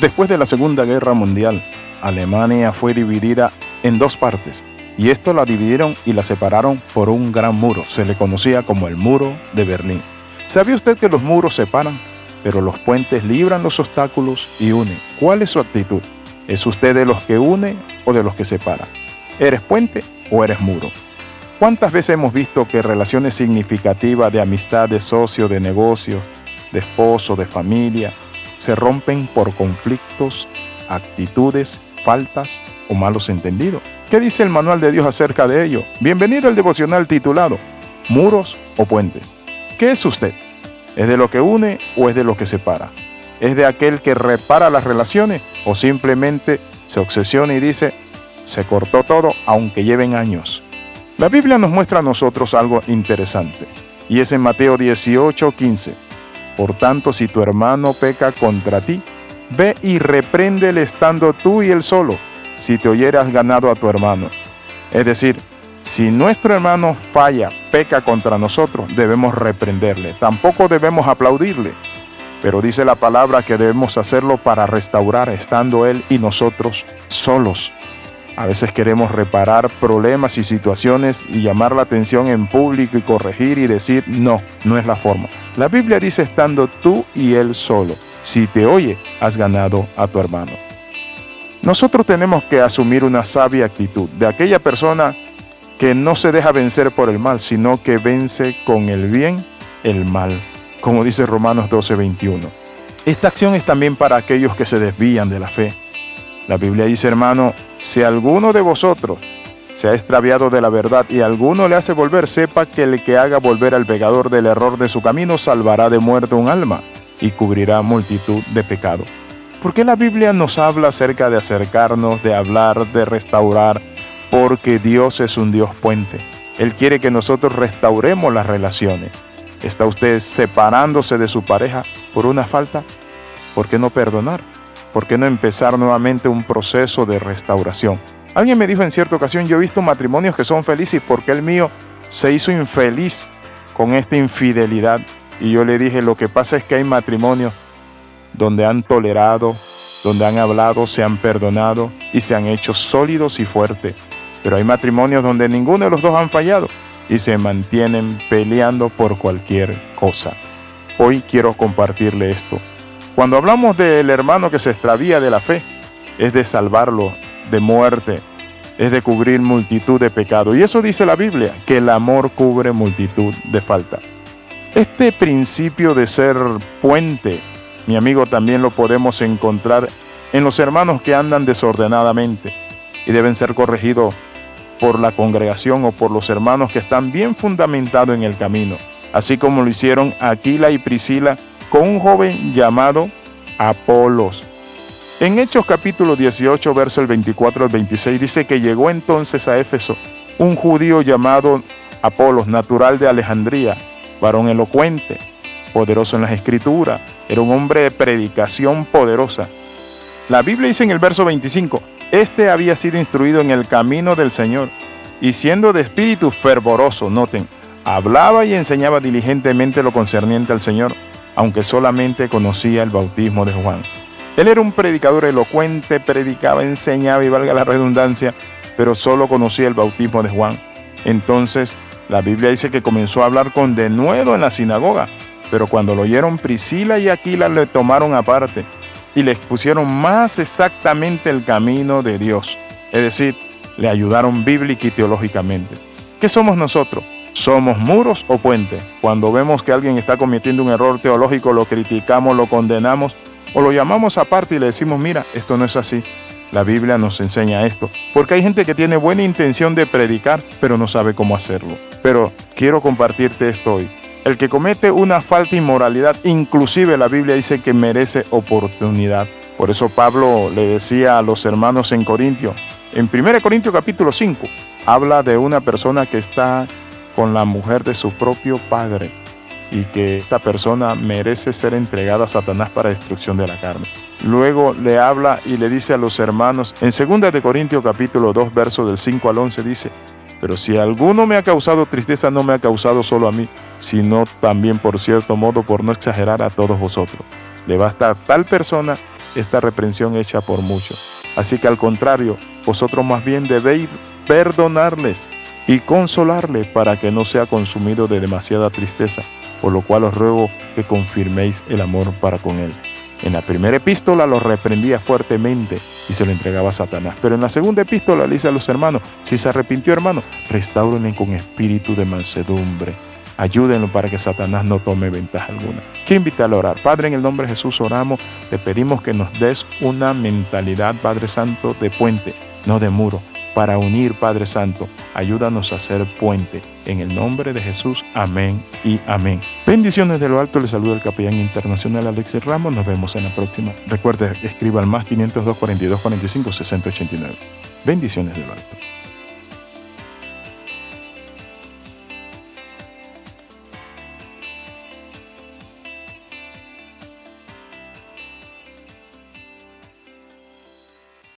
Después de la Segunda Guerra Mundial, Alemania fue dividida en dos partes, y esto la dividieron y la separaron por un gran muro. Se le conocía como el muro de Berlín. ¿Sabía usted que los muros separan, pero los puentes libran los obstáculos y unen? ¿Cuál es su actitud? ¿Es usted de los que une o de los que separa? ¿Eres puente o eres muro? ¿Cuántas veces hemos visto que relaciones significativas de amistad, de socio, de negocio, de esposo, de familia, se rompen por conflictos, actitudes, faltas o malos entendidos. ¿Qué dice el manual de Dios acerca de ello? Bienvenido al devocional titulado Muros o Puentes. ¿Qué es usted? ¿Es de lo que une o es de lo que separa? ¿Es de aquel que repara las relaciones o simplemente se obsesiona y dice, se cortó todo aunque lleven años? La Biblia nos muestra a nosotros algo interesante y es en Mateo 18, 15. Por tanto, si tu hermano peca contra ti, ve y repréndele estando tú y él solo, si te oyeras ganado a tu hermano. Es decir, si nuestro hermano falla, peca contra nosotros, debemos reprenderle. Tampoco debemos aplaudirle. Pero dice la palabra que debemos hacerlo para restaurar estando él y nosotros solos. A veces queremos reparar problemas y situaciones y llamar la atención en público y corregir y decir, no, no es la forma. La Biblia dice estando tú y él solo. Si te oye, has ganado a tu hermano. Nosotros tenemos que asumir una sabia actitud de aquella persona que no se deja vencer por el mal, sino que vence con el bien el mal, como dice Romanos 12:21. Esta acción es también para aquellos que se desvían de la fe. La Biblia dice, hermano, si alguno de vosotros se ha extraviado de la verdad y alguno le hace volver, sepa que el que haga volver al pecador del error de su camino salvará de muerte un alma y cubrirá multitud de pecados. ¿Por qué la Biblia nos habla acerca de acercarnos, de hablar, de restaurar? Porque Dios es un Dios puente. Él quiere que nosotros restauremos las relaciones. ¿Está usted separándose de su pareja por una falta? ¿Por qué no perdonar? ¿Por qué no empezar nuevamente un proceso de restauración? Alguien me dijo en cierta ocasión, yo he visto matrimonios que son felices porque el mío se hizo infeliz con esta infidelidad. Y yo le dije, lo que pasa es que hay matrimonios donde han tolerado, donde han hablado, se han perdonado y se han hecho sólidos y fuertes. Pero hay matrimonios donde ninguno de los dos han fallado y se mantienen peleando por cualquier cosa. Hoy quiero compartirle esto. Cuando hablamos del hermano que se extravía de la fe, es de salvarlo de muerte, es de cubrir multitud de pecados. Y eso dice la Biblia, que el amor cubre multitud de falta. Este principio de ser puente, mi amigo, también lo podemos encontrar en los hermanos que andan desordenadamente y deben ser corregidos por la congregación o por los hermanos que están bien fundamentados en el camino, así como lo hicieron Aquila y Priscila con un joven llamado Apolos. En Hechos capítulo 18, verso el 24 al 26 dice que llegó entonces a Éfeso un judío llamado Apolos, natural de Alejandría, varón elocuente, poderoso en las escrituras, era un hombre de predicación poderosa. La Biblia dice en el verso 25, este había sido instruido en el camino del Señor y siendo de espíritu fervoroso, noten, hablaba y enseñaba diligentemente lo concerniente al Señor aunque solamente conocía el bautismo de Juan. Él era un predicador elocuente, predicaba, enseñaba y valga la redundancia, pero solo conocía el bautismo de Juan. Entonces, la Biblia dice que comenzó a hablar con denuedo en la sinagoga, pero cuando lo oyeron Priscila y Aquila le tomaron aparte y le expusieron más exactamente el camino de Dios, es decir, le ayudaron bíblica y teológicamente. ¿Qué somos nosotros? ¿Somos muros o puentes? Cuando vemos que alguien está cometiendo un error teológico, lo criticamos, lo condenamos o lo llamamos aparte y le decimos, mira, esto no es así. La Biblia nos enseña esto, porque hay gente que tiene buena intención de predicar, pero no sabe cómo hacerlo. Pero quiero compartirte esto hoy. El que comete una falta inmoralidad, inclusive la Biblia dice que merece oportunidad. Por eso Pablo le decía a los hermanos en Corintio, en 1 Corintios capítulo 5, habla de una persona que está con la mujer de su propio padre y que esta persona merece ser entregada a Satanás para destrucción de la carne. Luego le habla y le dice a los hermanos, en 2 de Corintios capítulo 2, verso del 5 al 11 dice, pero si alguno me ha causado tristeza, no me ha causado solo a mí, sino también por cierto modo, por no exagerar a todos vosotros. Le basta a tal persona esta reprensión hecha por muchos. Así que al contrario, vosotros más bien debéis perdonarles y consolarle para que no sea consumido de demasiada tristeza, por lo cual os ruego que confirméis el amor para con él. En la primera epístola lo reprendía fuertemente y se lo entregaba a Satanás. Pero en la segunda epístola le dice a los hermanos, si se arrepintió hermano, restáurenle con espíritu de mansedumbre. Ayúdenlo para que Satanás no tome ventaja alguna. Quiero invitarle a orar. Padre, en el nombre de Jesús oramos. Te pedimos que nos des una mentalidad, Padre Santo, de puente, no de muro para unir, Padre Santo. Ayúdanos a ser puente. En el nombre de Jesús, amén y amén. Bendiciones de lo alto, le saluda el capellán internacional Alexis Ramos. Nos vemos en la próxima. Recuerde, escriba al más 502 42 45 60 89. Bendiciones de lo alto.